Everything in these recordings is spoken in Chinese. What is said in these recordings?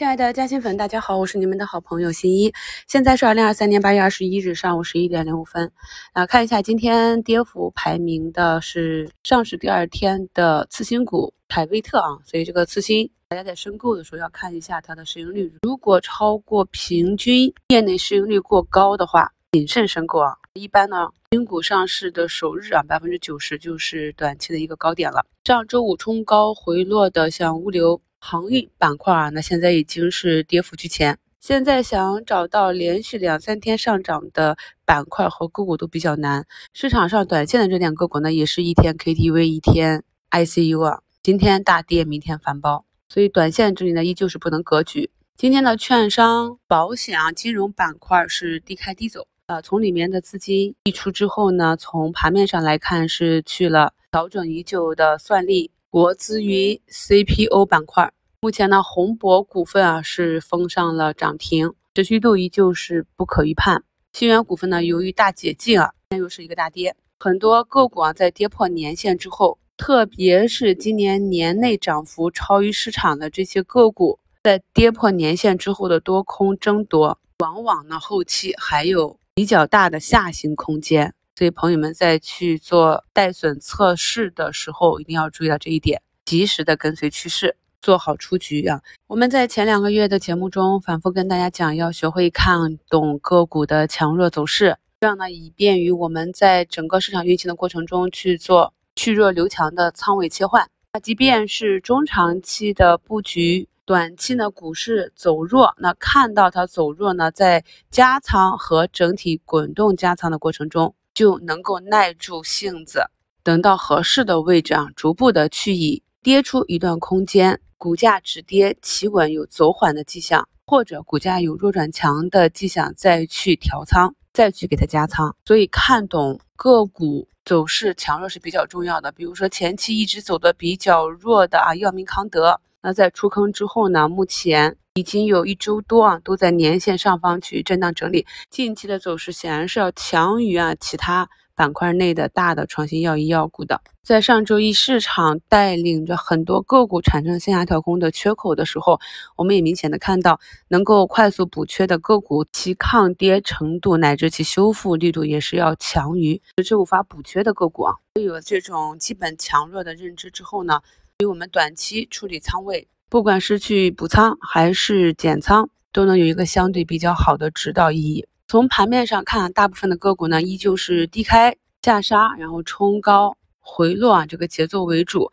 亲爱的嘉兴粉，大家好，我是你们的好朋友新一。现在是二零二三年八月二十一日上午十一点零五分。啊，看一下今天跌幅排名的是上市第二天的次新股凯威特啊，所以这个次新，大家在申购的时候要看一下它的市盈率，如果超过平均业内市盈率过高的话，谨慎申购啊。一般呢，新股上市的首日啊，百分之九十就是短期的一个高点了。上周五冲高回落的，像物流。航运板块啊，那现在已经是跌幅居前。现在想找到连续两三天上涨的板块和个股都比较难。市场上短线的热点个股呢，也是一天 KTV，一天 ICU 啊。今天大跌，明天反包，所以短线这里呢，依旧是不能格局。今天的券商、保险啊、金融板块是低开低走啊。从里面的资金溢出之后呢，从盘面上来看是去了调整已久的算力。国资云 CPO 板块，目前呢，宏博股份啊是封上了涨停，持续度依旧是不可预判。新源股份呢，由于大解禁啊，又是一个大跌。很多个股啊，在跌破年线之后，特别是今年年内涨幅超于市场的这些个股，在跌破年线之后的多空争夺，往往呢后期还有比较大的下行空间。所以朋友们在去做带损测试的时候，一定要注意到这一点，及时的跟随趋势，做好出局啊。我们在前两个月的节目中反复跟大家讲，要学会看懂个股的强弱走势，这样呢，以便于我们在整个市场运行的过程中去做去弱留强的仓位切换。那即便是中长期的布局，短期呢股市走弱，那看到它走弱呢，在加仓和整体滚动加仓的过程中。就能够耐住性子，等到合适的位置啊，逐步的去以跌出一段空间，股价止跌企稳有走缓的迹象，或者股价有弱转强的迹象，再去调仓，再去给它加仓。所以看懂个股走势强弱是比较重要的。比如说前期一直走的比较弱的啊，药明康德，那在出坑之后呢，目前。已经有一周多啊，都在年线上方去震荡整理。近期的走势显然是要强于啊其他板块内的大的创新药医药股的。在上周一市场带领着很多个股产生线下跳空的缺口的时候，我们也明显的看到，能够快速补缺的个股，其抗跌程度乃至其修复力度也是要强于迟迟无法补缺的个股啊。有这种基本强弱的认知之后呢，于我们短期处理仓位。不管是去补仓还是减仓，都能有一个相对比较好的指导意义。从盘面上看，大部分的个股呢依旧是低开下杀，然后冲高回落啊，这个节奏为主。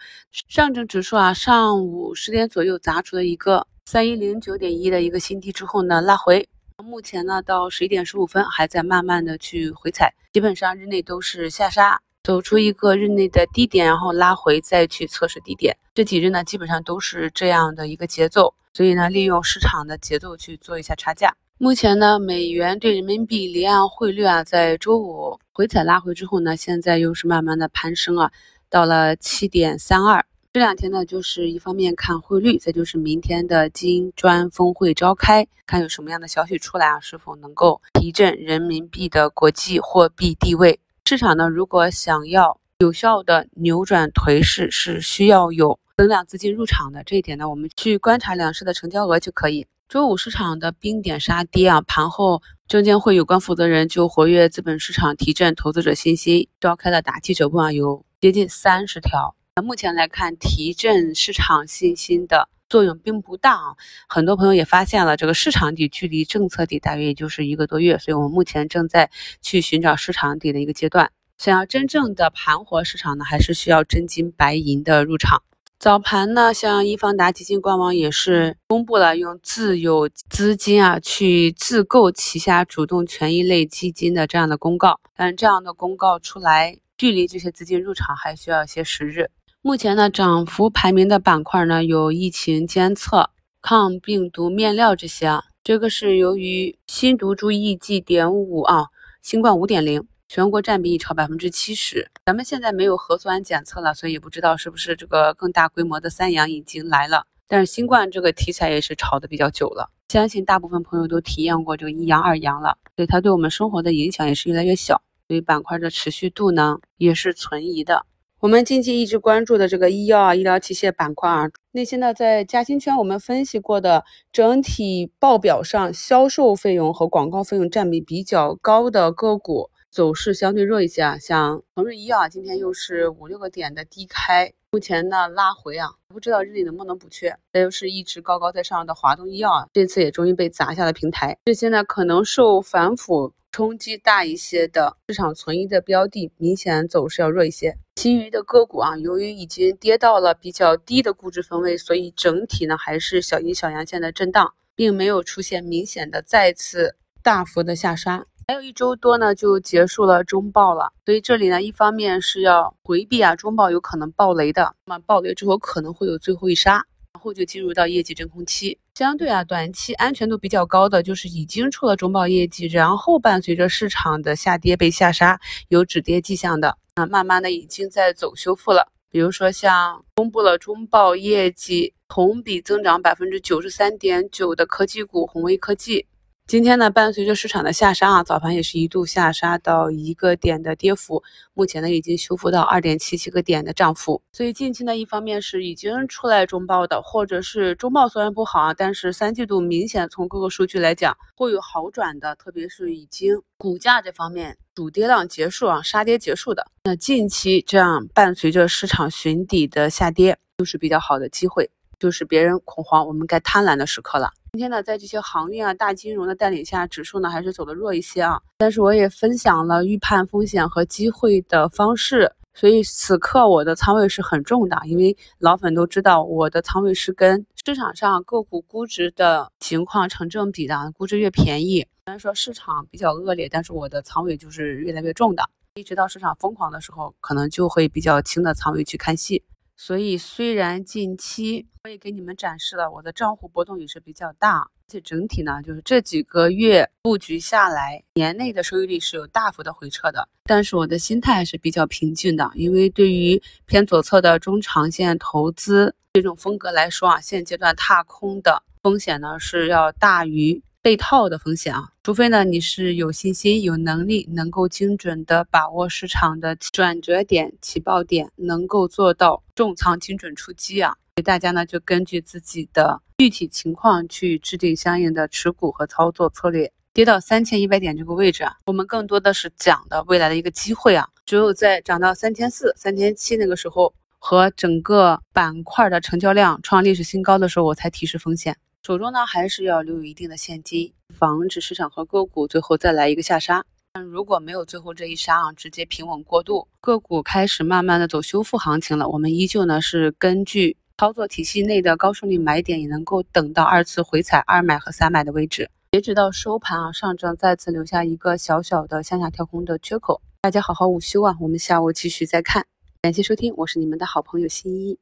上证指数啊，上午十点左右砸出了一个三一零九点一的一个新低之后呢，拉回。目前呢，到十一点十五分还在慢慢的去回踩，基本上日内都是下杀。走出一个日内的低点，然后拉回，再去测试低点。这几日呢，基本上都是这样的一个节奏。所以呢，利用市场的节奏去做一下差价。目前呢，美元对人民币离岸汇率啊，在周五回踩拉回之后呢，现在又是慢慢的攀升啊，到了七点三二。这两天呢，就是一方面看汇率，再就是明天的金砖峰会召开，看有什么样的消息出来啊，是否能够提振人民币的国际货币地位。市场呢，如果想要有效的扭转颓势，是需要有增量资金入场的。这一点呢，我们去观察两市的成交额就可以。周五市场的冰点杀跌啊，盘后证监会有关负责人就活跃资本市场、提振投资者信心，召开了打记者会啊，有接近三十条。那目前来看，提振市场信心的作用并不大啊。很多朋友也发现了，这个市场底距离政策底大约也就是一个多月，所以我们目前正在去寻找市场底的一个阶段。想要真正的盘活市场呢，还是需要真金白银的入场。早盘呢，像易方达基金官网也是公布了用自有资金啊去自购旗下主动权益类基金的这样的公告，但这样的公告出来，距离这些资金入场还需要一些时日。目前呢，涨幅排名的板块呢有疫情监测、抗病毒面料这些啊。这个是由于新毒株 EG 点五啊，新冠五点零全国占比已超百分之七十。咱们现在没有核酸检测了，所以不知道是不是这个更大规模的三阳已经来了。但是新冠这个题材也是炒的比较久了，相信大部分朋友都体验过这个一阳二阳了，所以它对我们生活的影响也是越来越小。所以板块的持续度呢也是存疑的。我们近期一直关注的这个医药啊、医疗器械板块啊，那些呢在嘉兴圈我们分析过的整体报表上销售费用和广告费用占比比较高的个股，走势相对弱一些啊。像恒瑞医药啊，今天又是五六个点的低开，目前呢拉回啊，不知道日内能不能补缺。再就是一直高高在上的华东医药啊，这次也终于被砸下了平台。这些呢可能受反腐。冲击大一些的市场存疑的标的，明显走势要弱一些。其余的个股啊，由于已经跌到了比较低的估值分位，所以整体呢还是小阴小阳线的震荡，并没有出现明显的再次大幅的下杀。还有一周多呢，就结束了中报了，所以这里呢，一方面是要回避啊中报有可能爆雷的，那么爆雷之后可能会有最后一杀。然后就进入到业绩真空期，相对啊，短期安全度比较高的就是已经出了中报业绩，然后伴随着市场的下跌被下杀，有止跌迹象的啊，慢慢的已经在走修复了。比如说像公布了中报业绩同比增长百分之九十三点九的科技股宏威科技。今天呢，伴随着市场的下杀啊，早盘也是一度下杀到一个点的跌幅，目前呢已经修复到二点七七个点的涨幅。所以近期呢，一方面是已经出来中报的，或者是中报虽然不好啊，但是三季度明显从各个数据来讲会有好转的，特别是已经股价这方面主跌浪结束啊，杀跌结束的，那近期这样伴随着市场寻底的下跌，就是比较好的机会。就是别人恐慌，我们该贪婪的时刻了。今天呢，在这些航运啊、大金融的带领下，指数呢还是走的弱一些啊。但是我也分享了预判风险和机会的方式，所以此刻我的仓位是很重的。因为老粉都知道，我的仓位是跟市场上个股估值的情况成正比的，估值越便宜，虽然说市场比较恶劣，但是我的仓位就是越来越重的。一直到市场疯狂的时候，可能就会比较轻的仓位去看戏。所以，虽然近期我也给你们展示了我的账户波动也是比较大，而且整体呢，就是这几个月布局下来，年内的收益率是有大幅的回撤的。但是我的心态还是比较平静的，因为对于偏左侧的中长线投资这种风格来说啊，现阶段踏空的风险呢是要大于。被套的风险啊，除非呢你是有信心、有能力，能够精准的把握市场的转折点、起爆点，能够做到重仓精准出击啊。所以大家呢就根据自己的具体情况去制定相应的持股和操作策略。跌到三千一百点这个位置啊，我们更多的是讲的未来的一个机会啊。只有在涨到三千四、三千七那个时候，和整个板块的成交量创历史新高的时候，我才提示风险。手中呢还是要留有一定的现金，防止市场和个股最后再来一个下杀。但如果没有最后这一杀啊，直接平稳过渡，个股开始慢慢的走修复行情了。我们依旧呢是根据操作体系内的高胜率买点，也能够等到二次回踩二买和三买的位置。截止到收盘啊，上证再次留下一个小小的向下跳空的缺口。大家好好午休啊，我们下午继续再看。感谢收听，我是你们的好朋友新一。